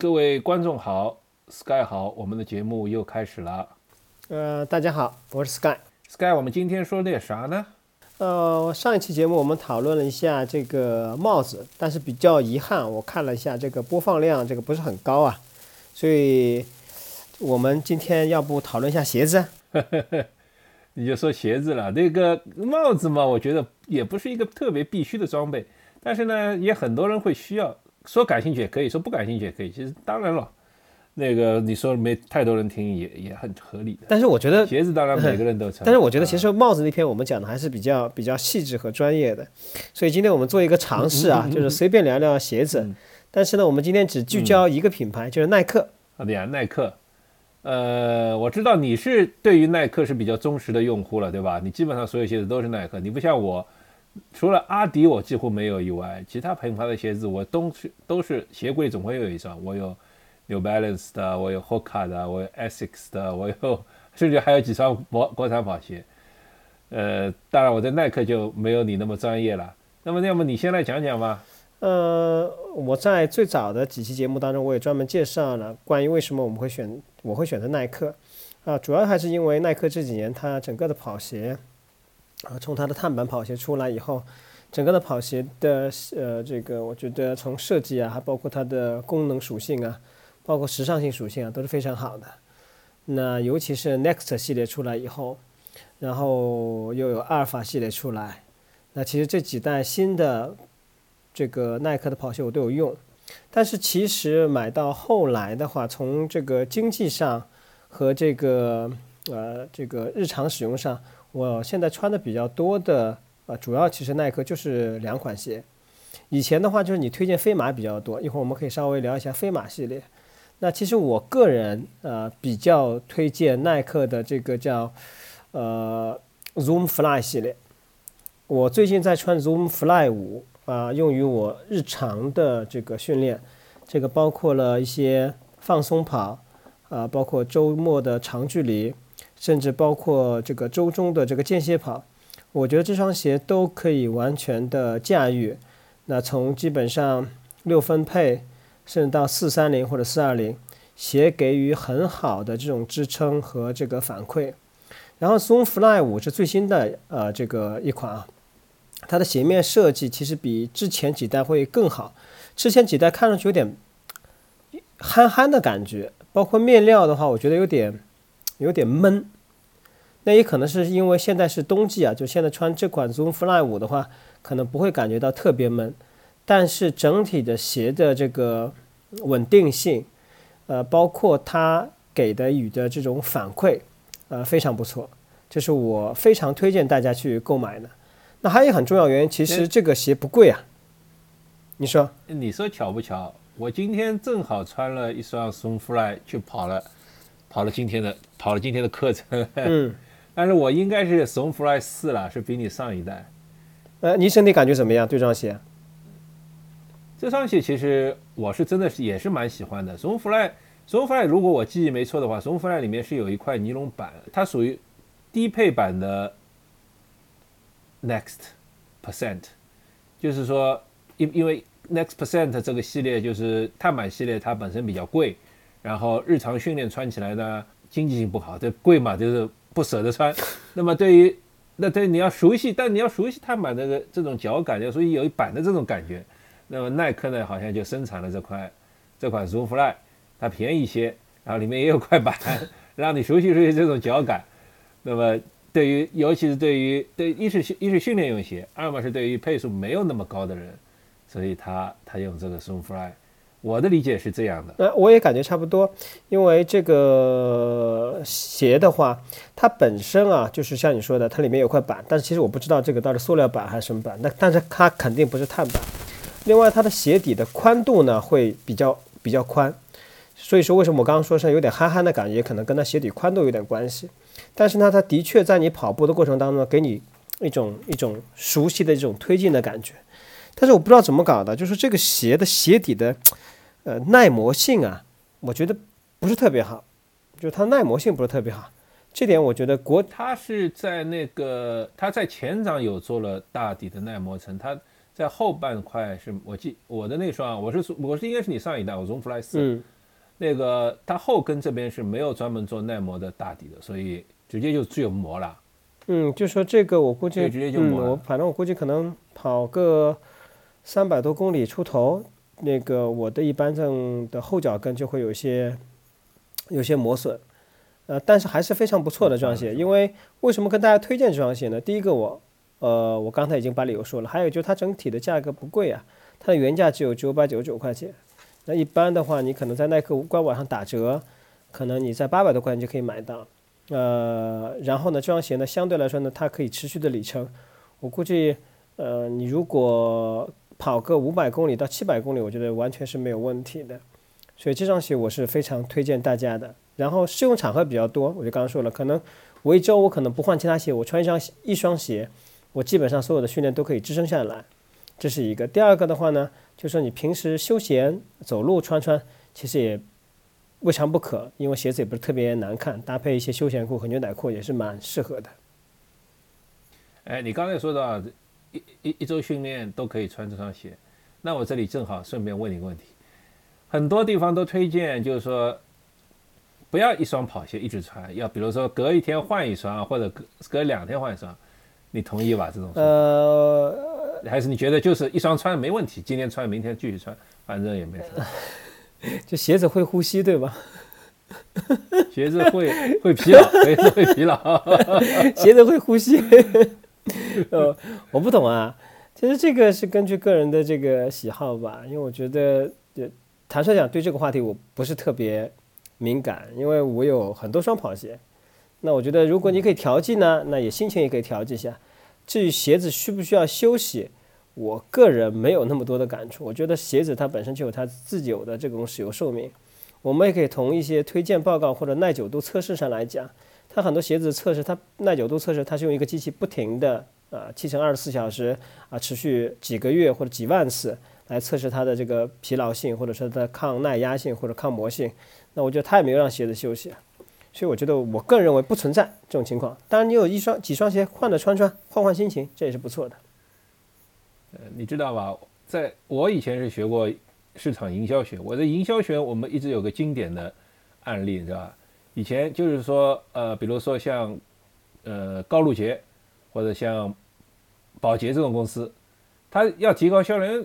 各位观众好，Sky 好，我们的节目又开始了。呃，大家好，我是 Sky。Sky，我们今天说点啥呢？呃，上一期节目我们讨论了一下这个帽子，但是比较遗憾，我看了一下这个播放量，这个不是很高啊，所以我们今天要不讨论一下鞋子？你就说鞋子了，那个帽子嘛，我觉得也不是一个特别必须的装备，但是呢，也很多人会需要。说感兴趣也可以说不感兴趣也可以，其实当然了，那个你说没太多人听也也很合理的。但是我觉得鞋子当然每个人都穿，但是我觉得其啊实帽子那篇我们讲的还是比较比较细致和专业的，所以今天我们做一个尝试啊，就是随便聊聊鞋子，但是呢，我们今天只聚焦一个品牌，就是耐克。好的呀，耐克。呃，我知道你是对于耐克是比较忠实的用户了，对吧？你基本上所有鞋子都是耐克，你不像我，除了阿迪我几乎没有以外，其他品牌的鞋子我都是都是鞋柜总会有一双。我有 New Balance 的，我有 Hoka 的，我有 Essex 的，我有甚至还有几双国国产跑鞋。呃，当然我在耐克就没有你那么专业了。那么，要么你先来讲讲吧。呃，我在最早的几期节目当中，我也专门介绍了关于为什么我们会选，我会选择耐克，啊，主要还是因为耐克这几年它整个的跑鞋，啊，从它的碳板跑鞋出来以后，整个的跑鞋的呃这个，我觉得从设计啊，还包括它的功能属性啊，包括时尚性属性啊，都是非常好的。那尤其是 Next 系列出来以后，然后又有阿尔法系列出来，那其实这几代新的。这个耐克的跑鞋我都有用，但是其实买到后来的话，从这个经济上和这个呃这个日常使用上，我现在穿的比较多的啊、呃，主要其实耐克就是两款鞋。以前的话就是你推荐飞马比较多，一会儿我们可以稍微聊一下飞马系列。那其实我个人呃比较推荐耐克的这个叫呃 Zoom Fly 系列。我最近在穿 Zoom Fly 五。啊，用于我日常的这个训练，这个包括了一些放松跑，啊，包括周末的长距离，甚至包括这个周中的这个间歇跑，我觉得这双鞋都可以完全的驾驭。那从基本上六分配，甚至到四三零或者四二零，鞋给予很好的这种支撑和这个反馈。然后 Zoom Fly 五是最新的呃这个一款啊。它的鞋面设计其实比之前几代会更好，之前几代看上去有点憨憨的感觉，包括面料的话，我觉得有点有点闷。那也可能是因为现在是冬季啊，就现在穿这款 Zoom Fly 五的话，可能不会感觉到特别闷，但是整体的鞋的这个稳定性，呃，包括它给的雨的这种反馈，呃，非常不错，这是我非常推荐大家去购买的。那还有一个很重要原因，其实这个鞋不贵啊。你说？你说巧不巧？我今天正好穿了一双 Zoom Fly 去跑了，跑了今天的跑了今天的课程。嗯。但是我应该是 Zoom Fly 四了，是比你上一代。呃，你身体感觉怎么样？对这双鞋？这双鞋其实我是真的是也是蛮喜欢的。Zoom Fly Zoom Fly 如果我记忆没错的话，Zoom Fly 里面是有一块尼龙板，它属于低配版的。Next Percent，就是说，因因为 Next Percent 这个系列就是碳板系列，它本身比较贵，然后日常训练穿起来呢，经济性不好，这贵嘛，就是不舍得穿。那么对于那对你要熟悉，但你要熟悉碳板这个这种脚感，要所以有一板的这种感觉。那么耐克呢，好像就生产了这块这款 Zoom Fly，它便宜一些，然后里面也有块板，让你熟悉熟悉这种脚感。那么。对于，尤其是对于对一是一是训练用鞋，二嘛是对于配速没有那么高的人，所以他他用这个 Zoom Fly，我的理解是这样的。呃，我也感觉差不多，因为这个鞋的话，它本身啊，就是像你说的，它里面有块板，但是其实我不知道这个到底塑料板还是什么板，那但是它肯定不是碳板。另外，它的鞋底的宽度呢会比较比较宽，所以说为什么我刚刚说是有点憨憨的感觉，可能跟它鞋底宽度有点关系。但是呢，它的确在你跑步的过程当中，给你一种一种熟悉的这种推进的感觉。但是我不知道怎么搞的，就是这个鞋的鞋底的呃耐磨性啊，我觉得不是特别好，就是它耐磨性不是特别好。这点我觉得国它是在那个它在前掌有做了大底的耐磨层，它在后半块是我记我的那双，我是我是应该是你上一代，我 Zoom Fly 四，嗯那个它后跟这边是没有专门做耐磨的大底的，所以直接就只有磨了。嗯，就说这个我估计，直接就嗯，磨了我反正我估计可能跑个三百多公里出头，那个我的一般正的后脚跟就会有些有些磨损，呃，但是还是非常不错的这双鞋。因为为什么跟大家推荐这双鞋呢？第一个我，呃，我刚才已经把理由说了，还有就是它整体的价格不贵啊，它的原价只有九百九十九块钱。那一般的话，你可能在耐克官网上打折，可能你在八百多块钱就可以买到。呃，然后呢，这双鞋呢，相对来说呢，它可以持续的里程，我估计，呃，你如果跑个五百公里到七百公里，我觉得完全是没有问题的。所以这双鞋我是非常推荐大家的。然后适用场合比较多，我就刚刚说了，可能我一周我可能不换其他鞋，我穿一双一双鞋，我基本上所有的训练都可以支撑下来，这是一个。第二个的话呢，就说你平时休闲走路穿穿，其实也未尝不可，因为鞋子也不是特别难看，搭配一些休闲裤和牛仔裤也是蛮适合的。哎，你刚才说到一一一周训练都可以穿这双鞋，那我这里正好顺便问你一个问题，很多地方都推荐就是说，不要一双跑鞋一直穿，要比如说隔一天换一双，或者隔隔两天换一双，你同意吧？这种呃，还是你觉得就是一双穿没问题，今天穿明天继续穿，反正也没什么。就鞋子会呼吸，对吧？鞋子会会疲劳，鞋子会疲劳。鞋子会呼吸。呃，我不懂啊。其实这个是根据个人的这个喜好吧，因为我觉得，呃，坦率讲，对这个话题我不是特别敏感，因为我有很多双跑鞋。那我觉得，如果你可以调剂呢，那也心情也可以调剂一下。至于鞋子需不需要休息，我个人没有那么多的感触。我觉得鞋子它本身就有它自己有的这种使用寿命。我们也可以从一些推荐报告或者耐久度测试上来讲，它很多鞋子测试，它耐久度测试，它是用一个机器不停的啊七乘二十四小时啊持续几个月或者几万次来测试它的这个疲劳性，或者说它的抗耐压性或者抗磨性。那我觉得它也没有让鞋子休息，所以我觉得我个人认为不存在这种情况。当然，你有一双几双鞋换着穿穿，换换心情，这也是不错的。呃，你知道吧？在我以前是学过市场营销学，我的营销学我们一直有个经典的案例，你知道吧？以前就是说，呃，比如说像呃高露洁或者像宝洁这种公司，它要提高销量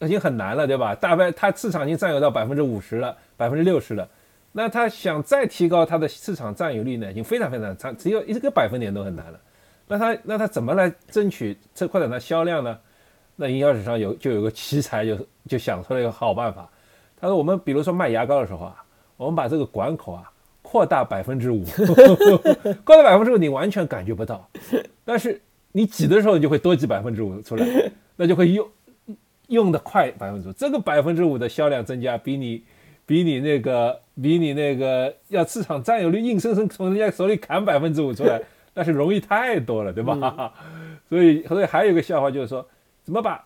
已经很难了，对吧？大概它市场已经占有到百分之五十了，百分之六十了。那它想再提高它的市场占有率呢，已经非常非常差，只有一个百分点都很难了。那它那它怎么来争取这扩展它销量呢？那营销史上有就有个奇才就就想出了一个好办法。他说我们比如说卖牙膏的时候啊，我们把这个管口啊扩大百分之五，扩大百分之五你完全感觉不到，但是你挤的时候你就会多挤百分之五出来，那就会用用的快百分之五。这个百分之五的销量增加，比你比你那个比你那个要市场占有率硬生生从人家手里砍百分之五出来，那是容易太多了，对吧？所以所以还有一个笑话就是说。怎么把？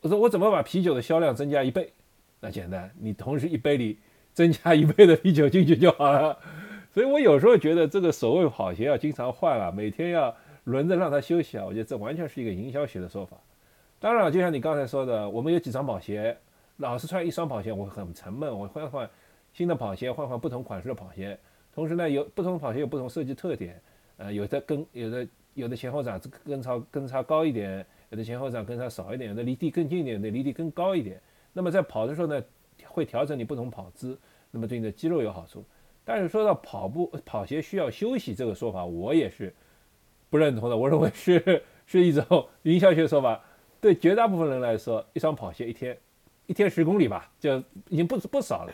我说我怎么把啤酒的销量增加一倍？那简单，你同时一杯里增加一倍的啤酒进去就好了。所以我有时候觉得这个所谓跑鞋要经常换啊，每天要轮着让它休息啊，我觉得这完全是一个营销学的说法。当然了，就像你刚才说的，我们有几双跑鞋，老是穿一双跑鞋，我很沉闷，我换换新的跑鞋，换换不同款式的跑鞋。同时呢，有不同跑鞋有不同设计特点，呃，有的跟有的有的前后掌跟差跟差高一点。有的前后掌跟差少一点，有的离地更近一点，有的离地更高一点。那么在跑的时候呢，会调整你不同跑姿，那么对你的肌肉有好处。但是说到跑步跑鞋需要休息这个说法，我也是不认同的。我认为是是一种营销学说法。对绝大部分人来说，一双跑鞋一天一天十公里吧，就已经不不少了。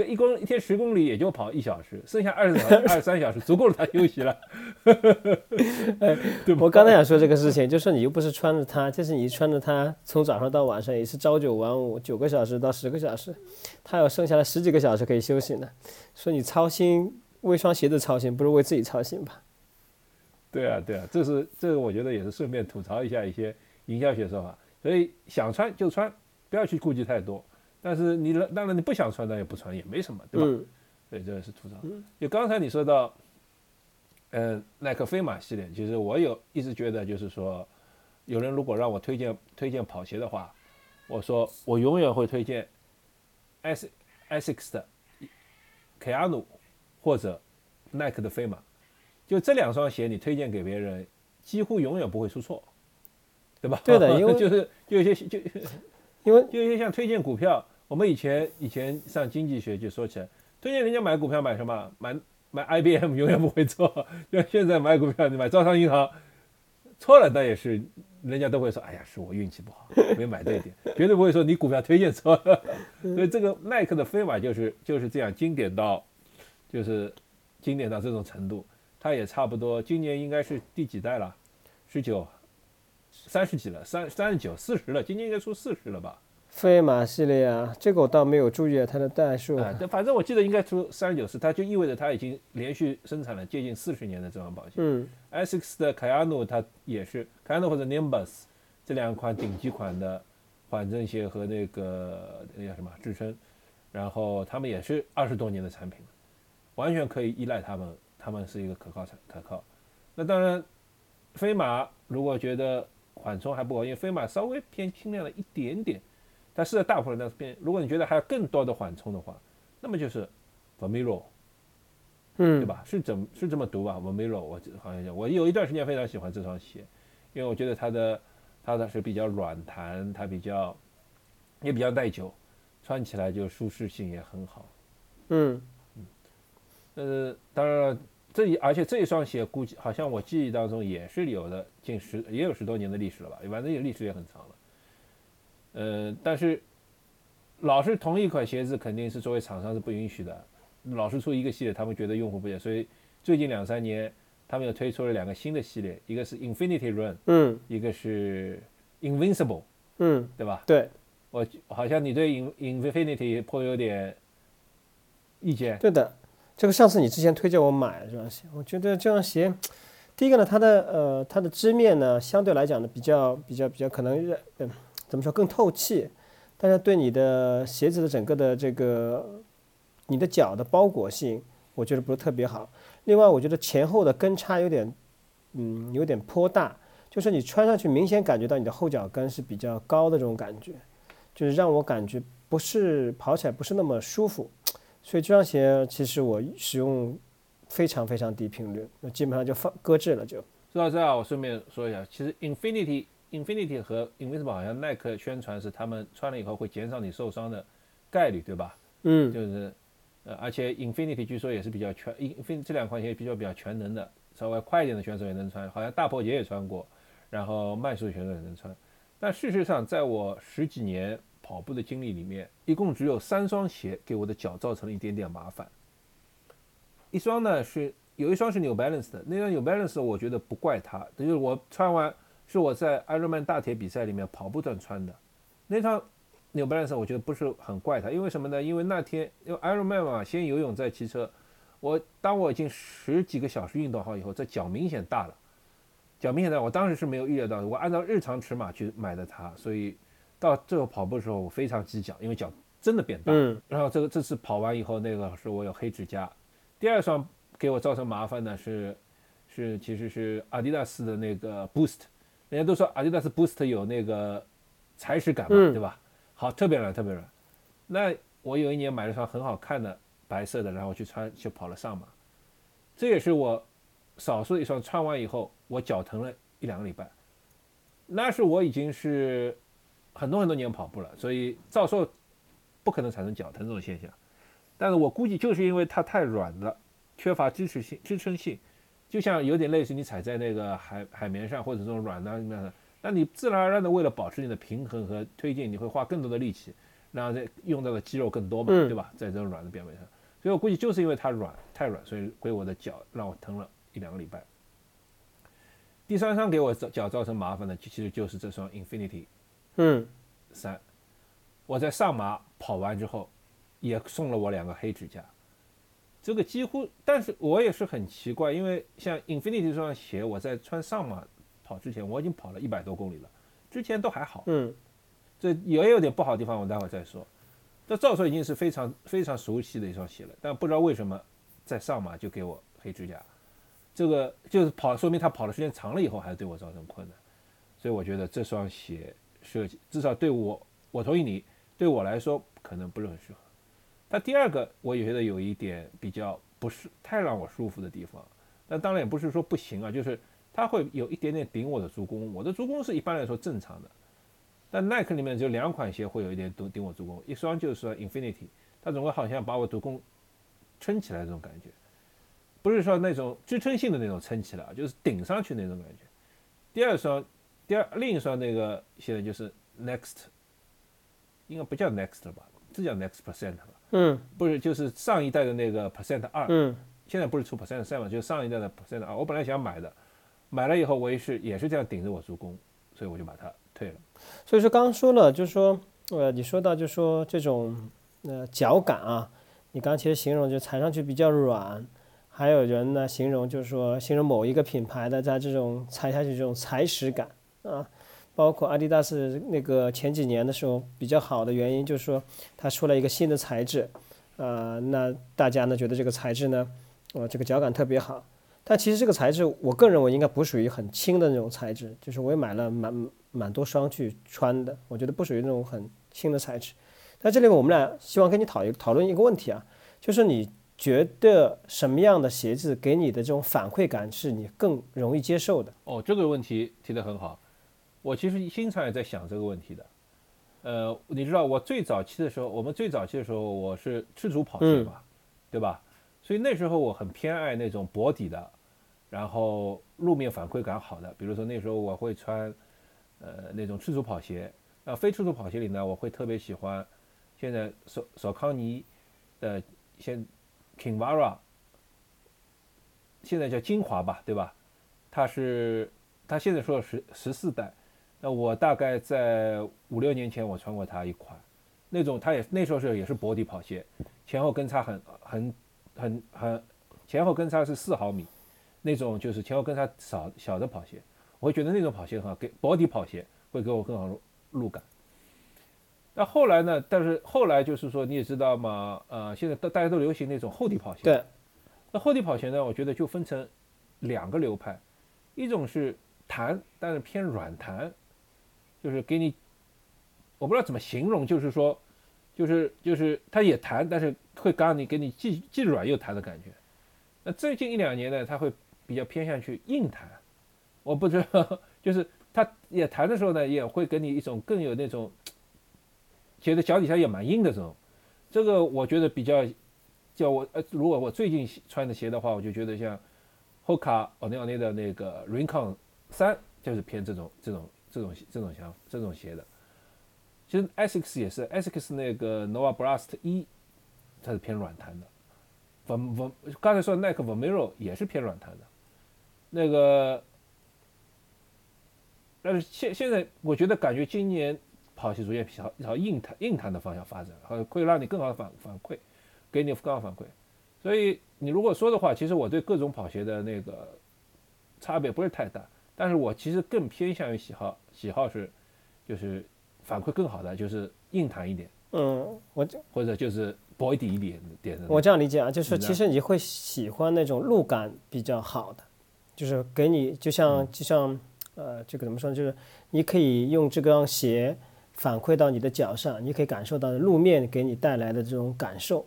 跟一公一天十公里也就跑一小时，剩下二十 二十三小时足够了他休息了。对，我刚才想说这个事情，就是你又不是穿着它，就是你穿着它从早上到晚上也是朝九晚五，九个小时到十个小时，他有剩下来十几个小时可以休息呢。说你操心为双鞋子操心，不如为自己操心吧？对啊，对啊，这是这个，我觉得也是顺便吐槽一下一些营销学说法。所以想穿就穿，不要去顾忌太多。但是你当然你不想穿，那也不穿也没什么，对吧？嗯对，这个是吐槽。就刚才你说到，嗯，耐克飞马系列，其实我有一直觉得就是说，有人如果让我推荐推荐跑鞋的话，我说我永远会推荐 S Asics 的 Kayano 或者耐克的飞马，就这两双鞋你推荐给别人，几乎永远不会出错，对吧？对的因为 就是就有些就因为就有些像推荐股票，我们以前以前上经济学就说起来，推荐人家买股票买什么？买买 IBM 永远不会错，像 现在买股票你买招商银行，错了那也是人家都会说，哎呀，是我运气不好，没买对点，绝对不会说你股票推荐错了。所以这个耐克的飞马就是就是这样经典到，就是经典到这种程度，它也差不多今年应该是第几代了？十九。三十几了，三三十九、四十了，今年应该出四十了吧？飞马系列啊，这个我倒没有注意它的代数。反正我记得应该出三十九次，它就意味着它已经连续生产了接近四十年的这双保险。嗯 Asics 的 Kayano 它也是 Kayano 或者 Nimbus 这两款顶级款的缓震鞋和那个那叫什么支撑，然后他们也是二十多年的产品了，完全可以依赖他们，他们是一个可靠产可靠。那当然，飞马如果觉得缓冲还不够，因为飞马稍微偏轻量了一点点，但是在大部分人那边，如果你觉得还有更多的缓冲的话，那么就是 Vomero。嗯，对？吧？是怎是这么读吧 v o m i r o 我好像讲，我有一段时间非常喜欢这双鞋，因为我觉得它的它的是比较软弹，它比较也比较耐久，穿起来就舒适性也很好。嗯呃，当然了，这一而且这一双鞋估计好像我记忆当中也是有的近十也有十多年的历史了吧，反正也历史也很长了。呃，但是老是同一款鞋子，肯定是作为厂商是不允许的。老是出一个系列，他们觉得用户不接，所以最近两三年，他们又推出了两个新的系列，一个是 Infinity Run，嗯一个是 Invincible，嗯，对吧？对我好像你对 In Infinity 颇有点意见。对的。这个上次你之前推荐我买的这双鞋，我觉得这双鞋，第一个呢，它的呃它的织面呢，相对来讲呢比较比较比较可能嗯怎么说更透气，但是对你的鞋子的整个的这个你的脚的包裹性，我觉得不是特别好。另外，我觉得前后的跟差有点嗯有点颇大，就是你穿上去明显感觉到你的后脚跟是比较高的这种感觉，就是让我感觉不是跑起来不是那么舒服。所以这双鞋其实我使用非常非常低频率，那基本上就放搁置了就。说到这儿，我顺便说一下，其实 Infinity Infinity 和 Invincible 好像耐克宣传是他们穿了以后会减少你受伤的概率，对吧？嗯就是，呃，而且 Infinity 据说也是比较全，Infin 这两款鞋比较比较全能的，稍微快一点的选手也能穿，好像大破节也穿过，然后慢速选手也能穿。但事实上，在我十几年跑步的经历里面，一共只有三双鞋给我的脚造成了一点点麻烦。一双呢是有一双是 New Balance 的，那双 New Balance 我觉得不怪它，就是我穿完是我在 Ironman 大铁比赛里面跑步段穿的，那双 New Balance 我觉得不是很怪它，因为什么呢？因为那天因为 Ironman 嘛，先游泳再骑车，我当我已经十几个小时运动好以后，这脚明显大了，脚明显大，我当时是没有预料到的，我按照日常尺码去买的它，所以到最后跑步的时候我非常挤脚，因为脚真的变大。嗯然后这个这次跑完以后，那个是我有黑指甲。第二双给我造成麻烦的是，是其实是阿迪达斯的那个 Boost，人家都说阿迪达斯 Boost 有那个踩屎感嘛，嗯对吧？好，特别软，特别软。那我有一年买了双很好看的白色的，然后去穿去跑了上马，这也是我少数一双穿完以后我脚疼了一两个礼拜。那是我已经是很多很多年跑步了，所以照说不可能产生脚疼这种现象。但是我估计就是因为它太软了，缺乏支持性、支撑性，就像有点类似你踩在那个海海绵上或者这种软的那你自然而然的为了保持你的平衡和推进，你会花更多的力气，然后再用到的肌肉更多嘛，嗯对吧？在这种软的表面上，所以我估计就是因为它软太软，所以给我的脚让我疼了一两个礼拜。第三双给我脚造成麻烦的，其实就是这双 Infinity 嗯三，我在上马跑完之后，也送了我两个黑指甲。这个几乎，但是我也是很奇怪，因为像 Infinity 这双鞋，我在穿上马跑之前，我已经跑了一百多公里了，之前都还好，嗯这也有点不好的地方，我待会儿再说。这照说已经是非常非常熟悉的一双鞋了，但不知道为什么在上马就给我黑指甲，这个就是跑，说明他跑的时间长了以后还是对我造成困难。所以我觉得这双鞋设计至少对我，我同意你，对我来说可能不是很适合。那第二个我也觉得有一点比较不是太让我舒服的地方，那当然也不是说不行啊，就是它会有一点点顶我的足弓，我的足弓是一般来说正常的。但耐克里面就两款鞋会有一点顶顶我足弓，一双就是说 Infinity，它总归好像把我足弓撑起来这种感觉，不是说那种支撑性的那种撑起来，就是顶上去那种感觉。第二双，第二另一双那个现在就是 Next，应该不叫 Next 了吧，这叫 Next Percent 吧？嗯，不是，就是上一代的那个 Percent 二，嗯，现在不是出 Percent 三嘛，就是上一代的 Percent 二。我本来想买的，买了以后我也是也是这样顶着我足弓，所以我就把它退了。所以说刚刚说了，就是说，呃，你说到就是说这种呃脚感啊，你刚其实形容就踩上去比较软，还有人呢形容就是说形容某一个品牌的在这种踩下去这种踩屎感啊，包括阿迪达斯那个前几年的时候比较好的原因就是说它出了一个新的材质，呃，那大家呢觉得这个材质呢，呃，这个脚感特别好。但其实这个材质，我个人认为应该不属于很轻的那种材质，就是我也买了蛮蛮多双去穿的，我觉得不属于那种很轻的材质。在这里我们俩希望跟你讨一讨论一个问题啊，就是你觉得什么样的鞋子给你的这种反馈感是你更容易接受的？哦，这个问题提得很好，我其实经常也在想这个问题的。呃，你知道我最早期的时候，我们最早期的时候我是赤足跑鞋嘛，对吧？所以那时候我很偏爱那种薄底的，然后路面反馈感好的，比如说那时候我会穿，呃，那种赤足跑鞋。那非赤足跑鞋里呢，我会特别喜欢，现在索索康尼的现 Kingvara，现在叫精华吧，对吧？它是它现在说十十四代，那我大概在五六年前我穿过它一款，那种它也那时候是也是薄底跑鞋，前后跟差很很。很很前后跟差是四毫米，那种就是前后跟差少小的跑鞋，我会觉得那种跑鞋很好，给薄底跑鞋会给我更好的路感。那后来呢？但是后来就是说你也知道嘛，呃，现在大大家都流行那种厚底跑鞋。对。那厚底跑鞋呢？我觉得就分成两个流派，一种是弹，但是偏软弹，就是给你，我不知道怎么形容，就是说。就是就是它也弹，但是会让你给你既既软又弹的感觉。那最近一两年呢，它会比较偏向去硬弹。我不知道，就是它也弹的时候呢，也会给你一种更有那种觉得脚底下也蛮硬的这种。这个我觉得比较叫我呃，如果我最近穿的鞋的话，我就觉得像 Hoka 奥尼奥尼的那个 Rincon 三就是偏这种这种这种这种想这种鞋的。其实 Essex 也是，Essex 那个 Nova Blast 一，它是偏软弹的。v v 刚才说的 Nike Vomero 也是偏软弹的。那个，但是现现在我觉得感觉今年跑鞋逐渐朝朝硬弹硬弹的方向发展，会会让你更好的反反馈，给你更好反馈。所以你如果说的话，其实我对各种跑鞋的那个差别不是太大，但是我其实更偏向于喜好喜好是就是。反馈更好的就是硬弹一点，嗯，我或者就是薄一点一点点的。我这样理解啊，就是其实你会喜欢那种路感比较好的，就是给你就像就像呃这个怎么说呢？就是你可以用这双鞋反馈到你的脚上，你可以感受到路面给你带来的这种感受。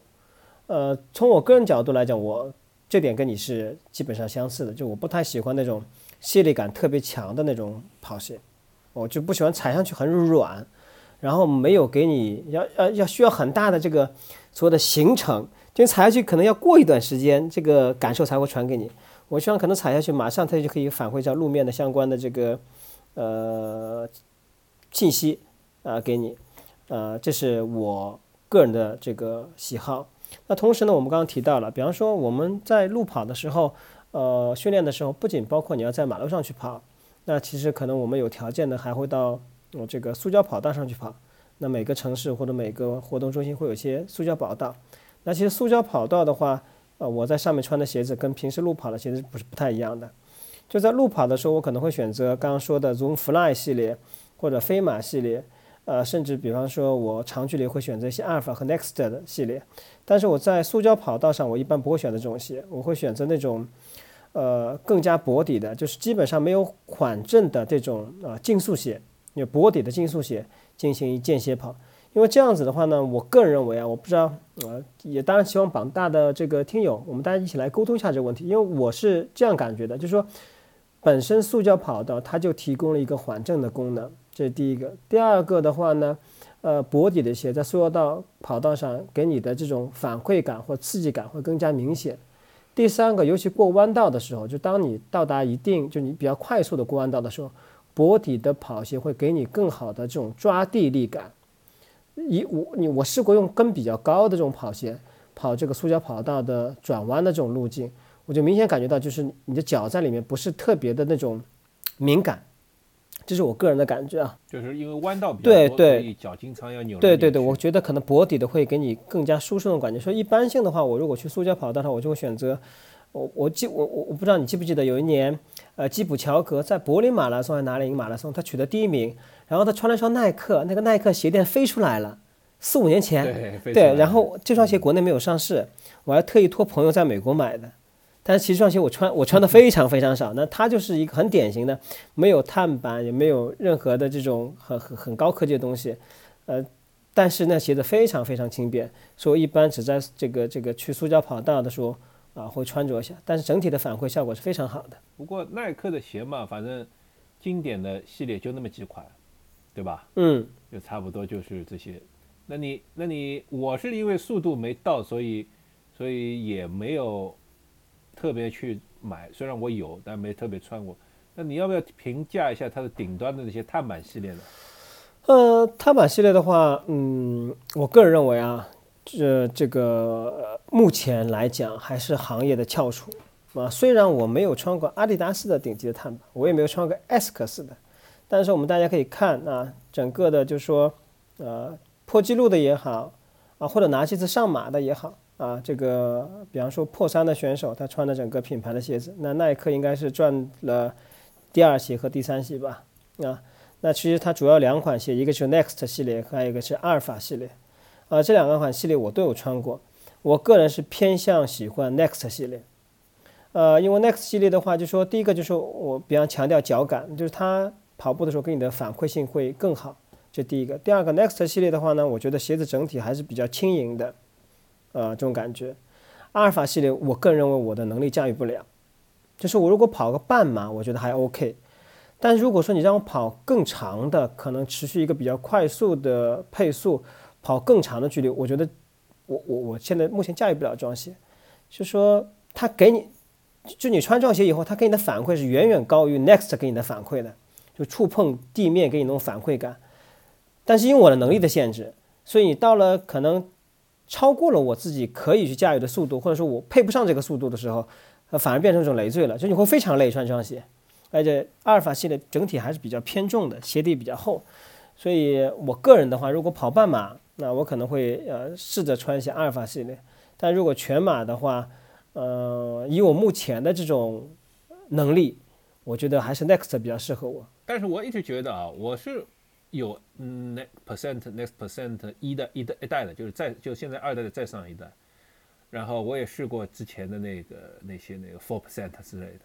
呃，从我个人角度来讲，我这点跟你是基本上相似的，就我不太喜欢那种泄力感特别强的那种跑鞋。我就不喜欢踩上去很软，然后没有给你要要要需要很大的这个所谓的行程，就踩下去可能要过一段时间，这个感受才会传给你。我希望可能踩下去马上它就可以反馈到路面的相关的这个呃信息啊给你，呃这是我个人的这个喜好。那同时呢，我们刚刚提到了，比方说我们在路跑的时候，呃训练的时候，不仅包括你要在马路上去跑。那其实可能我们有条件的还会到我这个塑胶跑道上去跑。那每个城市或者每个活动中心会有一些塑胶跑道。那其实塑胶跑道的话，呃，我在上面穿的鞋子跟平时路跑的鞋子不是不太一样的。就在路跑的时候，我可能会选择刚刚说的 Zoom Fly 系列或者飞马系列，呃，甚至比方说我长距离会选择一些 Alpha 和 Next 的系列。但是我在塑胶跑道上，我一般不会选择这种鞋，我会选择那种。呃更加薄底的，就是基本上没有缓震的这种啊竞速鞋，有薄底的竞速鞋进行间歇跑。因为这样子的话呢，我个人认为啊，我不知道，呃，也当然希望榜大的这个听友，我们大家一起来沟通一下这个问题。因为我是这样感觉的，就是说，本身塑胶跑道它就提供了一个缓震的功能，这是第一个。第二个的话呢，呃，薄底的鞋在塑料道跑道上给你的这种反馈感或刺激感会更加明显。第三个，尤其过弯道的时候，就当你到达一定，就你比较快速的过弯道的时候，薄底的跑鞋会给你更好的这种抓地力感。一我你我试过用跟比较高的这种跑鞋跑这个塑胶跑道的转弯的这种路径，我就明显感觉到就是你的脚在里面不是特别的那种敏感，这是我个人的感觉啊。就是因为弯道比较多，对对所以脚经常要扭来对对对，我觉得可能薄底的会给你更加舒适的感觉。所以一般性的话，我如果去塑胶跑道的话，我就会选择我我记我我我不知道你记不记得有一年，呃，基普乔格在柏林马拉松还是哪里一个马拉松，他取得第一名，然后他穿了双耐克，那个耐克鞋垫飞出来了，四五年前，对对，然后这双鞋国内没有上市，我还特意托朋友在美国买的。但是其实这双鞋我穿我穿的非常非常少，那它就是一个很典型的，没有碳板，也没有任何的这种很很很高科技的东西，呃，但是那鞋子非常非常轻便，所以我一般只在这个这个去塑胶跑道的时候啊会穿着一下，但是整体的反馈效果是非常好的。不过耐克的鞋嘛，反正经典的系列就那么几款，对吧？嗯，就差不多就是这些。那你，那你，我是因为速度没到，所以，所以也没有特别去买。虽然我有，但没特别穿过。那你要不要评价一下它的顶端的那些碳板系列呢？呃，碳板系列的话，嗯，我个人认为啊，这这个目前来讲还是行业的翘楚啊。虽然我没有穿过阿迪达斯的顶级的碳板，我也没有穿过 S 克斯的，但是我们大家可以看啊，整个的就说呃破纪录的也好啊，或者拿这次上马的也好啊，这个比方说破三的选手，他穿的整个品牌的鞋子，那耐克应该是赚了第二席和第三席吧啊。那其实它主要两款鞋，一个是 Next 系列，还有一个是阿尔法系列。啊、这两个款系列我都有穿过。我个人是偏向喜欢 Next 系列。呃，因为 Next 系列的话，就说第一个就是我比较强调脚感，就是它跑步的时候给你的反馈性会更好，这第一个。第二个 Next 系列的话呢，我觉得鞋子整体还是比较轻盈的，呃，这种感觉。阿尔法系列，我个人认为我的能力驾驭不了，就是我如果跑个半马，我觉得还 OK。但如果说你让我跑更长的，可能持续一个比较快速的配速，跑更长的距离，我觉得我我我现在目前驾驭不了这双鞋。就说它给你，就你穿这双鞋以后，它给你的反馈是远远高于 Next 给你的反馈的，就触碰地面给你那种反馈感。但是因为我的能力的限制，所以你到了可能超过了我自己可以去驾驭的速度，或者说我配不上这个速度的时候，呃，反而变成一种累赘了，就你会非常累穿这双鞋。而且阿尔法系列整体还是比较偏重的，鞋底比较厚，所以我个人的话，如果跑半马，那我可能会呃试着穿一些阿尔法系列。但如果全马的话，呃，以我目前的这种能力，我觉得还是 Next 比较适合我。但是我一直觉得啊，我是有嗯 next percent next percent 一的一代一代的，就是再就现在二代的再上一代。然后我也试过之前的那个那些那个 four percent 之类的，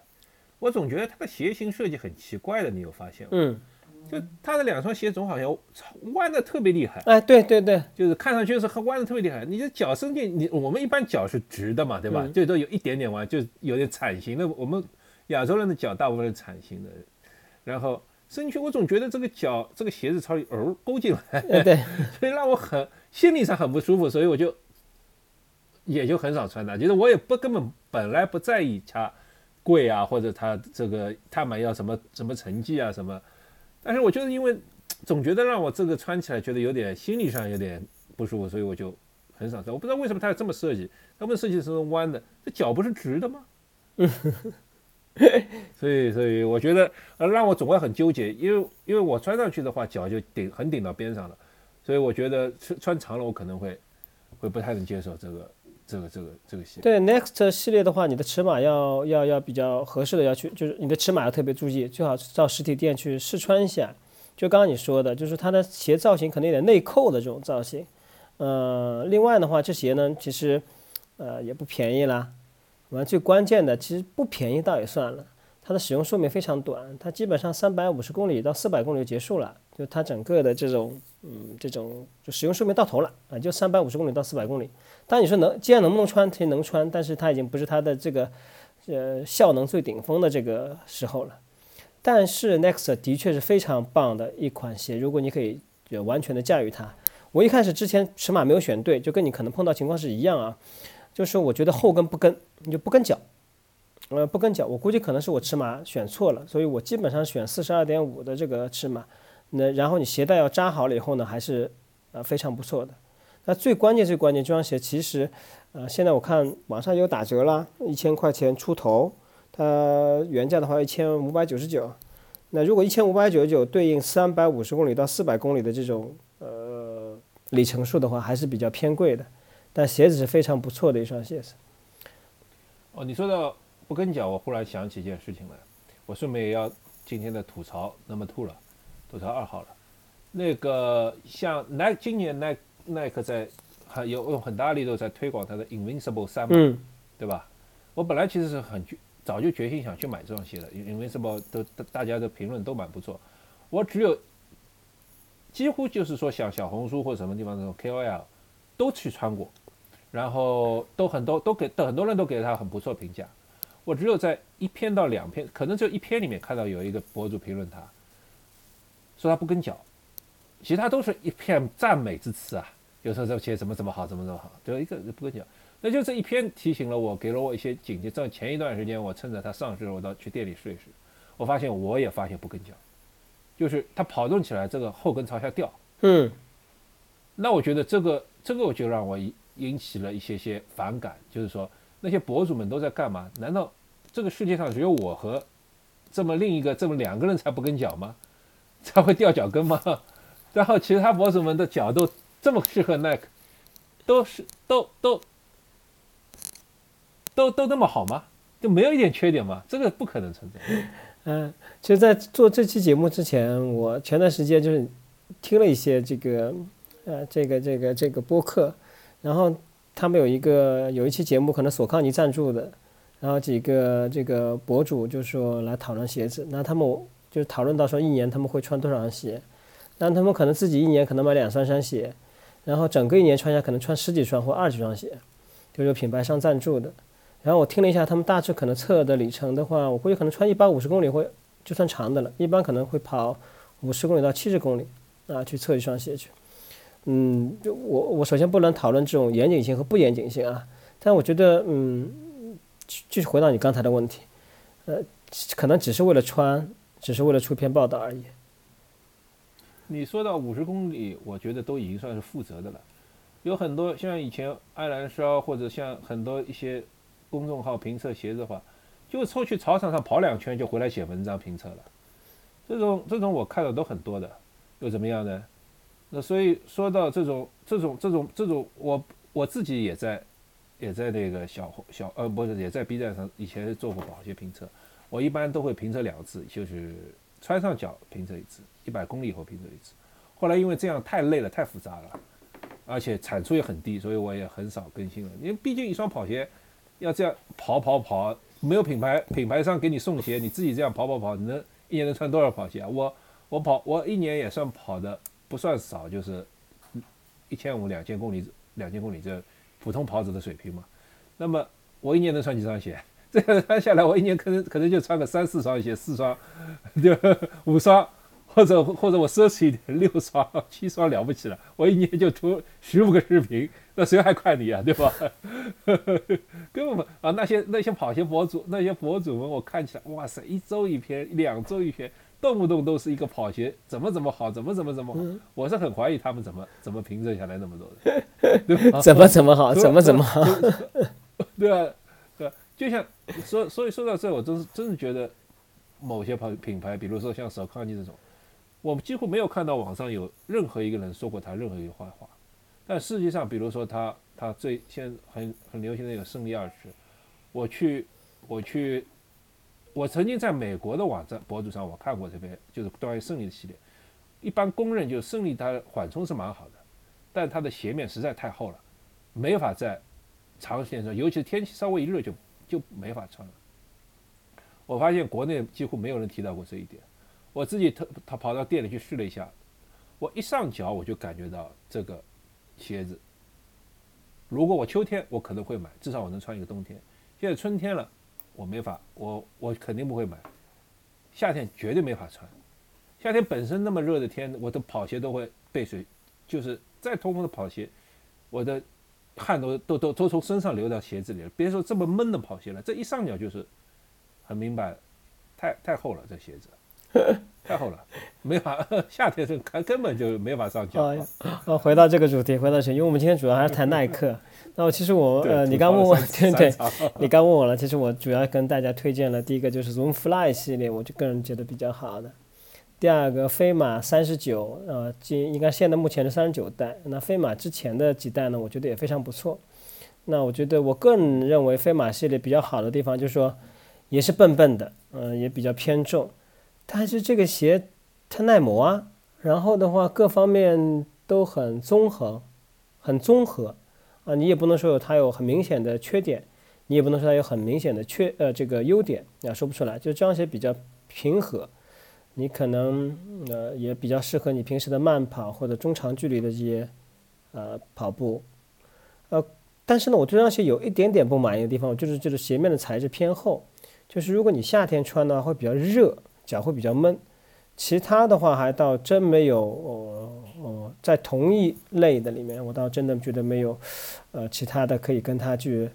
我总觉得它的鞋型设计很奇怪的，你有发现吗？嗯，就它的两双鞋总好像弯的特别厉害，哎，对对对，就是看上去是很弯的特别厉害。你的脚伸进你我们一般脚是直的嘛，对吧？嗯最多有一点点弯，就有点铲型的。我们亚洲人的脚大部分是铲型的，然后伸进去，我总觉得这个脚这个鞋子朝里哦勾进来，哎对，所以让我很心理上很不舒服，所以我就也就很少穿它。其实我也不根本本来不在意它贵啊，或者它这个碳板要什么什么成绩啊什么，但是我就是因为总觉得让我这个穿起来觉得有点心理上有点不舒服，所以我就很少穿。我不知道为什么它要这么设计，它不是设计成弯的，这脚不是直的吗？所以，所以我觉得，呃，让我总会很纠结，因为因为我穿上去的话，脚就顶很顶到边上了，所以我觉得穿穿长了，我可能会会不太能接受这个这个这个这个鞋。对 Next 系列的话，你的尺码要要要比较合适的要去，就是你的尺码要特别注意，最好到实体店去试穿一下。就刚刚你说的，就是它的鞋造型可能有点内扣的这种造型。呃，另外的话，这鞋呢，其实呃也不便宜啦，完最关键的其实不便宜倒也算了，它的使用寿命非常短，它基本上三百五十公里到四百公里就结束了，就它整个的这种嗯这种就使用寿命到头了啊，就三百五十公里到四百公里。当你说能，既然能不能穿，其实能穿，但是它已经不是它的这个呃效能最顶峰的这个时候了。但是 Next 的确是非常棒的一款鞋，如果你可以完全的驾驭它。我一开始之前尺码没有选对，就跟你可能碰到情况是一样啊，就是我觉得后跟不跟，你就不跟脚，呃不跟脚，我估计可能是我尺码选错了，所以我基本上选四十二点五的这个尺码，那然后你鞋带要扎好了以后呢，还是呃非常不错的。那最关键最关键，这双鞋其实呃现在我看网上有打折啦，一千块钱出头。它原价的话一千五百九十九，那如果一千五百九十九对应三百五十公里到四百公里的这种呃里程数的话，还是比较偏贵的。但鞋子是非常不错的一双鞋子。哦，你说到不跟脚，我忽然想起一件事情来，我顺便也要今天的吐槽那么吐了，吐槽二号了。那个像耐今年耐耐克在还有用很大力度在推广它的 Invincible 三嘛，对吧？我本来其实是很早就决心想去买这双鞋的，，Invincible 都大家的评论都蛮不错。我只有几乎就是说像小红书或者什么地方那种 KOL 都去穿过，然后都很多都给很多人都给他很不错评价。我只有在一篇到两篇，可能就一篇里面看到有一个博主评论他，说他不跟脚，其他都是一片赞美之词啊。有时候这鞋怎么怎么好，怎么怎么好，就一个不跟脚。那就这一篇提醒了我，给了我一些警惕。在前一段时间，我趁着他上市，我到去店里试一试，我发现我也发现不跟脚，就是他跑动起来这个后跟朝下掉。嗯，那我觉得这个这个我就让我引起了一些些反感，就是说那些博主们都在干嘛？难道这个世界上只有我和这么另一个这么两个人才不跟脚吗？才会掉脚跟吗？然后其他博主们的脚都这么适合 Nike，都是都都。都都那么好吗？就没有一点缺点吗？这个不可能存在。嗯，其实，在做这期节目之前，我前段时间就是听了一些这个呃这个这个这个播客，然后他们有一个有一期节目，可能索康尼赞助的，然后几个这个博主就说来讨论鞋子，那他们就讨论到说一年他们会穿多少双鞋，那他们可能自己一年可能买两三双鞋，然后整个一年穿下可能穿十几双或二十双鞋，就是品牌商赞助的。然后我听了一下，他们大致可能测的里程的话，我估计可能穿一百五十公里会就算长的了，一般可能会跑五十公里到七十公里啊，去测一双鞋去。嗯，就我我首先不能讨论这种严谨性和不严谨性啊，但我觉得嗯，继续回到你刚才的问题，呃，可能只是为了穿，只是为了出篇报道而已。你说到五十公里，我觉得都已经算是负责的了，有很多像以前爱燃烧或者像很多一些。公众号评测鞋子的话，就出去操场上跑两圈就回来写文章评测了。这种这种我看到都很多的，又怎么样呢？那所以说到这种这种这种这种，我我自己也在也在那个小小呃不是也在 B 站上以前做过跑鞋评测，我一般都会评测两次，就是穿上脚评测一次，一百公里以后评测一次。后来因为这样太累了，太复杂了，而且产出也很低，所以我也很少更新了。因为毕竟一双跑鞋。要这样跑跑跑，没有品牌品牌商给你送鞋，你自己这样跑跑跑，你能一年能穿多少跑鞋啊？我我跑我一年也算跑的不算少，就是一千五两千公里两千公里这普通跑者的水平嘛。那么我一年能穿几双鞋？这样穿下来，我一年可能可能就穿个三四双鞋，四双 就五双。或者或者我奢侈一点，六双七双了不起了，我一年就出十五个视频，那谁还看你啊，对吧？根本啊，那些那些跑鞋博主，那些博主们，我看起来，哇塞，一周一篇，两周一篇，动不动都是一个跑鞋怎么怎么好，怎么怎么怎么好，我是很怀疑他们怎么怎么评测下来那么多的，对吧？怎么怎么好，怎么怎么好，对吧？对吧？就像说，所以说到这，我真是真是觉得某些跑品牌，比如说像手康尼这种。我们几乎没有看到网上有任何一个人说过他任何一个坏话，但实际上，比如说他他最现很很流行的那个胜利二十，我去我去，我曾经在美国的网站博主上我看过这篇，就是关于胜利的系列，一般公认就是胜利它缓冲是蛮好的，但它的鞋面实在太厚了，没法在长时间穿，尤其是天气稍微一热就就没法穿了。我发现国内几乎没有人提到过这一点。我自己特他跑到店里去试了一下，我一上脚我就感觉到这个鞋子。如果我秋天我可能会买，至少我能穿一个冬天。现在春天了，我没法，我我肯定不会买。夏天绝对没法穿。夏天本身那么热的天，我的跑鞋都会被水，就是再通风的跑鞋，我的汗都都都都从身上流到鞋子里了。别说这么闷的跑鞋了，这一上脚就是很明白，太 太厚了，这鞋子太厚了，没法。夏天是根根本就没法上脚。啊，回到这个主题，回到这，因为我们今天主要还是谈耐克。那我其实我呃，你刚问我，对 对，你刚问我了。其实我主要跟大家推荐了第一个就是 Zoom Fly 系列，我就个人觉得比较好的。第二个飞马三十九，呃，今应该现在目前是三十九代。那飞马之前的几代呢，我觉得也非常不错。那我觉得我个人认为飞马系列比较好的地方，就是说也是笨笨的，嗯，也比较偏重，但是这个鞋它耐磨啊，然后的话各方面都很综合，很综合啊，你也不能说有它有很明显的缺点，你也不能说它有很明显的缺呃这个优点，啊说不出来，就这双鞋比较平和。你可能呃也比较适合你平时的慢跑或者中长距离的这些呃跑步，呃，但是呢，我对这双鞋有一点点不满意的地方，就是就是鞋面的材质偏厚，就是如果你夏天穿的话会比较热，脚会比较闷。其他的话还倒真没有，哦哦，在同一类的里面，我倒真的觉得没有，呃，其他的可以跟它去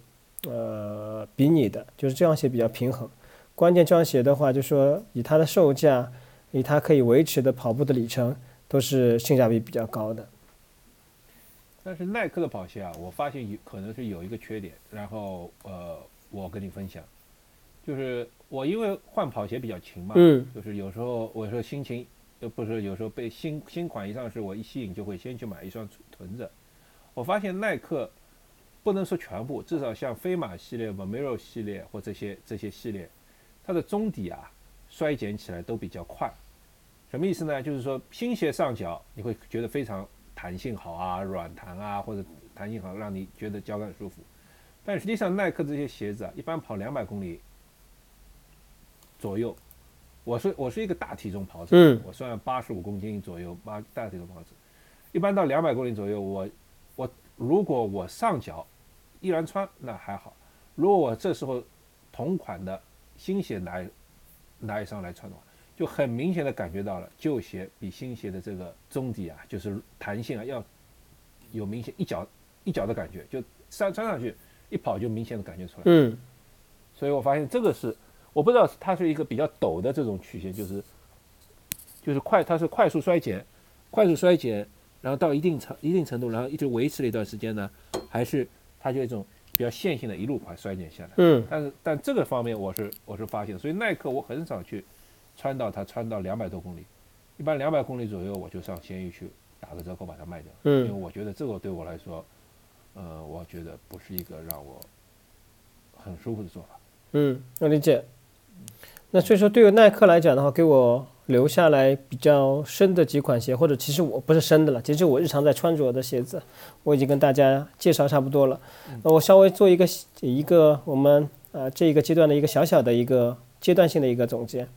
呃比拟的，就是这双鞋比较平衡。关键这双鞋的话，就说以它的售价。以它可以维持的跑步的里程，都是性价比比较高的。但是耐克的跑鞋啊，我发现有可能是有一个缺点，然后呃，我跟你分享，就是我因为换跑鞋比较勤嘛，嗯，就是有时候我说心情，呃不是有时候被新新款一上市，我一吸引就会先去买一双囤着。我发现耐克不能说全部，至少像飞马系列、Vomero 系列或这些这些系列，它的中底啊衰减起来都比较快。什么意思呢？就是说新鞋上脚你会觉得非常弹性好啊，软弹啊，或者弹性好，让你觉得脚感舒服。但实际上耐克这些鞋子啊，一般跑两百公里左右。我是我是一个大体重跑者，我算八十五公斤左右，八大体重跑者。一般到两百公里左右，我我如果我上脚依然穿那还好，如果我这时候同款的新鞋拿拿一双来穿的话。就很明显的感觉到了，旧鞋比新鞋的这个中底啊，就是弹性啊，要有明显一脚一脚的感觉，就穿穿上去一跑就明显的感觉出来。嗯，所以我发现这个是我不知道它是一个比较陡的这种曲线，就是就是快，它是快速衰减，快速衰减，然后到一定程一定程度，然后一直维持了一段时间呢，还是它就一种比较线性的一路快衰减下来。嗯，但是但这个方面我是我是发现，所以耐克我很少去。穿到它穿到两百多公里，一般两百公里左右我就上闲鱼去打个折扣把它卖掉。嗯，因为我觉得这个对我来说，呃，我觉得不是一个让我很舒服的做法。嗯，我理解。那所以说，对于耐克来讲的话，给我留下来比较深的几款鞋，或者其实我不是深的了，其实我日常在穿着的鞋子，我已经跟大家介绍差不多了。那我稍微做一个一个我们呃这一个阶段的一个小小的一个阶段性的一个总结。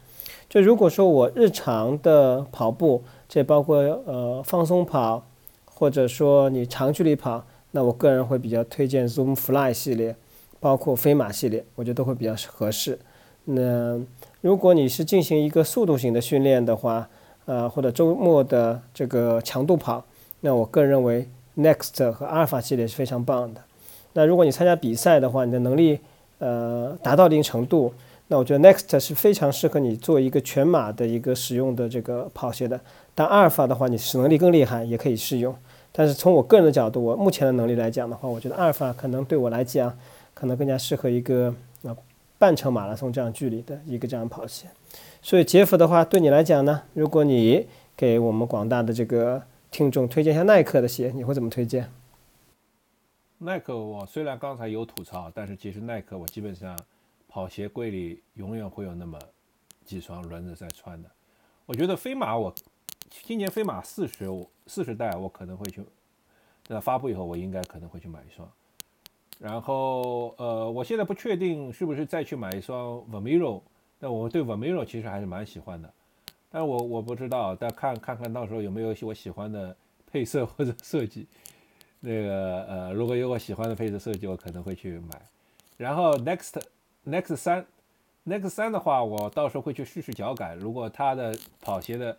就如果说我日常的跑步，这包括呃放松跑，或者说你长距离跑，那我个人会比较推荐 Zoom Fly 系列，包括飞马系列，我觉得都会比较合适。那如果你是进行一个速度型的训练的话，呃或者周末的这个强度跑，那我个人认为 Next 和 Alpha 系列是非常棒的。那如果你参加比赛的话，你的能力呃达到一定程度。那我觉得 Next 是非常适合你做一个全马的一个使用的这个跑鞋的。但阿尔法的话，你使能力更厉害，也可以适用。但是从我个人的角度，我目前的能力来讲的话，我觉得阿尔法可能对我来讲，可能更加适合一个半程马拉松这样距离的一个这样跑鞋。所以杰夫的话，对你来讲呢，如果你给我们广大的这个听众推荐一下耐克的鞋，你会怎么推荐？耐克我虽然刚才有吐槽，但是其实耐克我基本上。跑鞋柜里永远会有那么几双轮子在穿的。我觉得飞马，我今年飞马四十四十代，我可能会去。那发布以后，我应该可能会去买一双。然后呃，我现在不确定是不是再去买一双 Vomero，但我对 Vomero 其实还是蛮喜欢的，但我我不知道，但看看看到时候有没有我喜欢的配色或者设计。那个呃，如果有我喜欢的配色设计，我可能会去买。然后 Next Next 三 Next 三的话，我到时候会去试试脚感。如果它的跑鞋的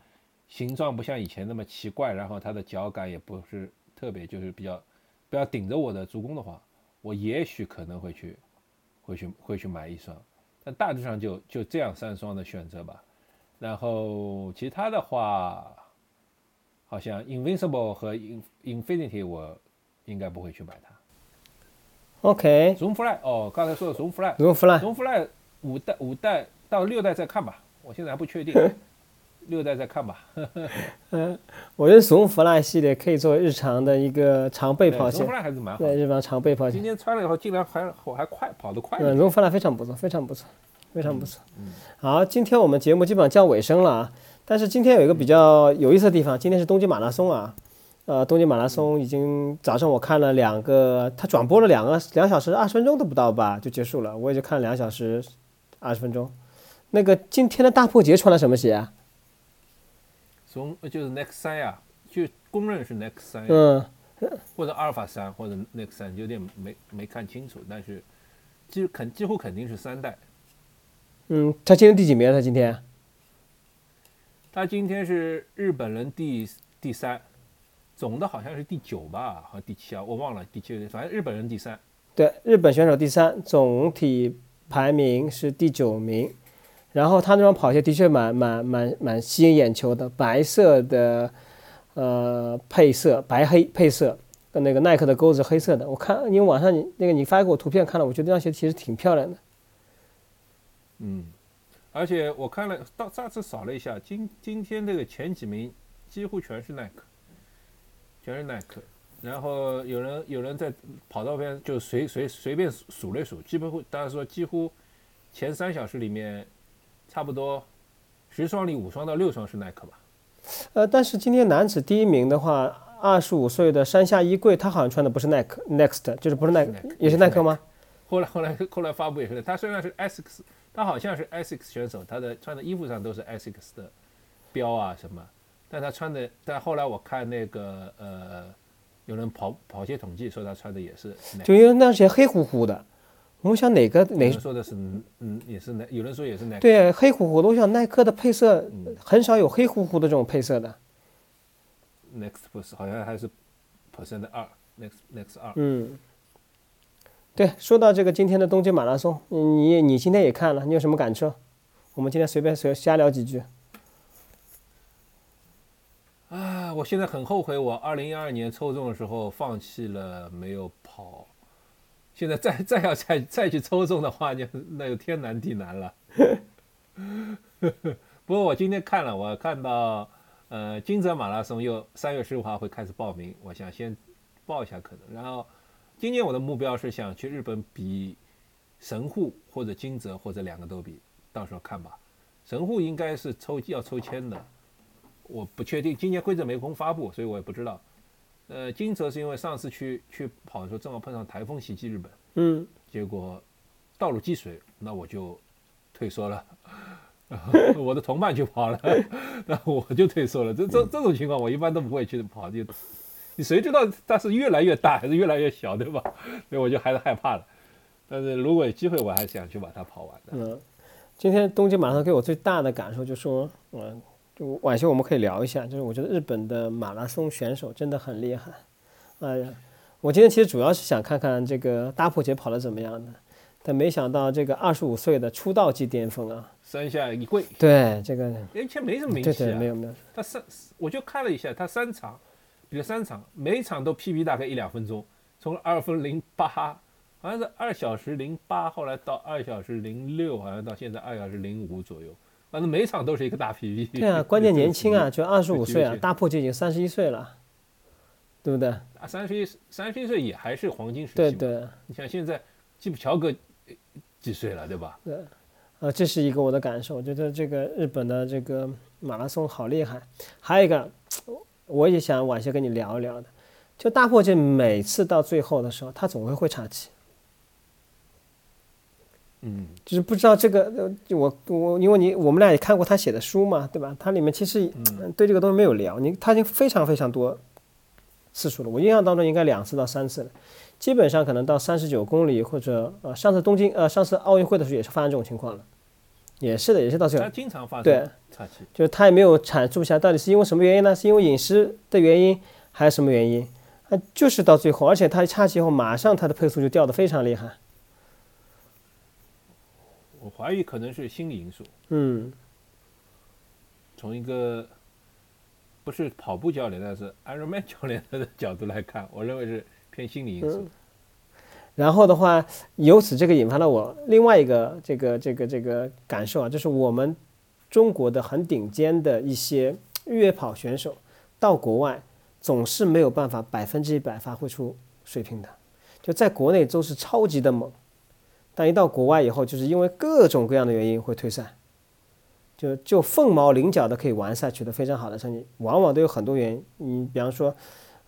形状不像以前那么奇怪，然后它的脚感也不是特别，就是比较不要顶着我的足弓的话。我也许可能会去，会去会去买一双，但大致上就就这样三双的选择吧。然后其他的话，好像 Invincible 和 Infinity 我应该不会去买它。OK。Zoom Fly 哦，刚才说的 Zoom Fly。Zoom Fly。Zoom Fly 五代五代到六代再看吧，我现在还不确定。六代再看吧。嗯，我觉得松弗赖系列可以做日常的一个常备跑鞋。松弗赖还是蛮好。对，日常常备跑鞋。今天穿了以后，竟然还我还快，跑得快。嗯，松弗赖非常不错，非常不错，非常不错。嗯。好，今天我们节目基本上将尾声了啊。但是今天有一个比较有意思的地方，今天是东京马拉松啊。呃，东京马拉松已经早上我看了两个，他转播了两个两小时二十分钟都不到吧，就结束了。我也就看了两小时二十分钟。那个今天的大破节穿了什么鞋啊？从就是 Next 三呀，就公认是 Next 三，嗯，或者阿尔法三，或者 Next 三，有点没没看清楚，但是几肯几乎肯定是三代。嗯，他今天第几名？他今天？他今天是日本人第第三，总的好像是第九吧，和第七啊，我忘了第七，反正日本人第三。对，日本选手第三，总体排名是第九名。然后他那双跑鞋的确蛮蛮蛮蛮吸引眼球的，白色的，呃，配色白黑配色，跟那个耐克的钩子黑色的。我看因为网上你那个你发给我图片看了，我觉得那双鞋其实挺漂亮的。嗯，而且我看了到上次扫了一下，今今天这个前几名几乎全是耐克，全是耐克。然后有人有人在跑道边就随随随便数了数，基本会大家说几乎前三小时里面。差不多十双里五双到六双是耐克吧，呃，但是今天男子第一名的话，二十五岁的山下衣柜，他好像穿的不是耐克，Next 就是不是耐克，也是耐克吗？后来后来后来发布也是，他虽然是 Asics，他好像是 Asics 选手，他的穿的衣服上都是 Asics 的标啊什么，但他穿的，但后来我看那个呃，有人跑跑鞋统计说他穿的也是，就因为那双鞋黑乎乎的。我想哪个哪？说的是嗯，也是耐，有人说也是耐。对，黑乎乎的。我想耐克的配色很少有黑乎乎的这种配色的。Next 不是，好像还是 percent 二，Next Next 二。嗯，对，说到这个今天的东京马拉松，你你今天也看了，你有什么感受？我们今天随便随瞎聊几句。啊，我现在很后悔，我二零一二年抽中的时候放弃了，没有跑。现在再再要再再去抽中的话，就那就天难地难了。不过我今天看了，我看到呃金泽马拉松又三月十五号会开始报名，我想先报一下可能。然后今年我的目标是想去日本比神户或者金泽或者两个都比，到时候看吧。神户应该是抽要抽签的，我不确定，今年规则没空发布，所以我也不知道。呃，金泽是因为上次去去跑的时候正好碰上台风袭击日本，嗯，结果道路积水，那我就退缩了。我的同伴去跑了，那我就退缩了。这这这种情况，我一般都不会去跑。就你谁知道它是越来越大还是越来越小，对吧？所以我就还是害怕了。但是如果有机会，我还是想去把它跑完的。嗯，今天东京马拉松给我最大的感受就是说，嗯。就晚些我们可以聊一下，就是我觉得日本的马拉松选手真的很厉害。哎呀，我今天其实主要是想看看这个大破节跑的怎么样的，但没想到这个二十五岁的出道即巅峰啊，三下一跪。对这个，哎，其实没什么名气啊。对对，没有没有。他三，我就看了一下，他三场，比如三场，每场都 PB 大概一两分钟，从二分零八，好像是二小时零八，后来到二小时零六，好像到现在二小时零五左右。反正每场都是一个大 PB。对啊，关键年轻啊，就二十五岁啊，大破就已经三十一岁了，对不对？啊，三十一三十一岁也还是黄金时期。对对。你像现在基普乔格几岁了，对吧？对。啊，这是一个我的感受，我觉得这个日本的这个马拉松好厉害。还有一个，我也想晚些跟你聊一聊的，就大破节每次到最后的时候，他总会会岔气，嗯，就是不知道这个，呃，我我因为你我们俩也看过他写的书嘛，对吧？他里面其实嗯对这个东西没有聊，你他已经非常非常多次数了，我印象当中应该两次到三次了，基本上可能到三十九公里或者呃上次东京呃上次奥运会的时候也是发生这种情况了，也是的，也是到这它个，经常发对生岔气。就是他也没有阐述一下到底是因为什么原因呢？是因为饮食的原因还是什么原因？啊，就是到最后，而且他岔气后马上他的配速就掉的非常厉害，我怀疑可能是心理因素。嗯。从一个不是跑步教练，但是 Ironman 教练的角度来看，我认为是偏心理因素。然后的话，由此这个引发了我另外一个这个这个这个感受啊，就是我们中国的很顶尖的一些越野跑选手到国外总是没有办法百分之一百发挥出水平的，就在国内都是超级的猛，但一到国外以后，就是因为各种各样的原因会退赛，就就凤毛麟角的可以完赛，取得非常好的成绩，往往都有很多原因。你比方说。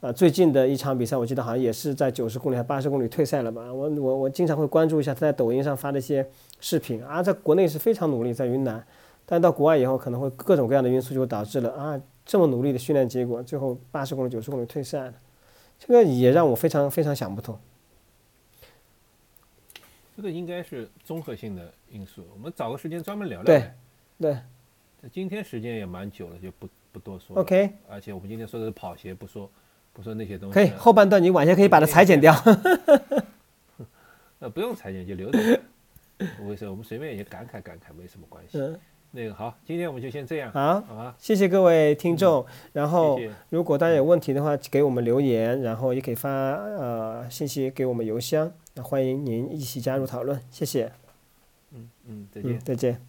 呃，最近的一场比赛，我记得好像也是在九十公里还八十公里退赛了吧？我我我经常会关注一下他在抖音上发的一些视频啊，在国内是非常努力，在云南，但到国外以后可能会各种各样的因素就导致了啊这么努力的训练结果，最后八十公里九十公里退赛了，这个也让我非常非常想不通。这个应该是综合性的因素，我们找个时间专门聊聊对呗。对今天时间也蛮久了，就不不多说了。，OK，而且我们今天说的是跑鞋，不说不说那些东西。可以，后半段你晚些可以把它裁剪掉。呃，不用裁剪就留着。为什么？我们随便也感慨感慨，没什么关系。嗯，那个好，今天我们就先这样，好？谢谢各位听众。然后。如果大家有问题的话，给我们留言，然后也可以发呃信息给我们邮箱，那欢迎您一起加入讨论，谢谢。嗯，再见嗯。，再见。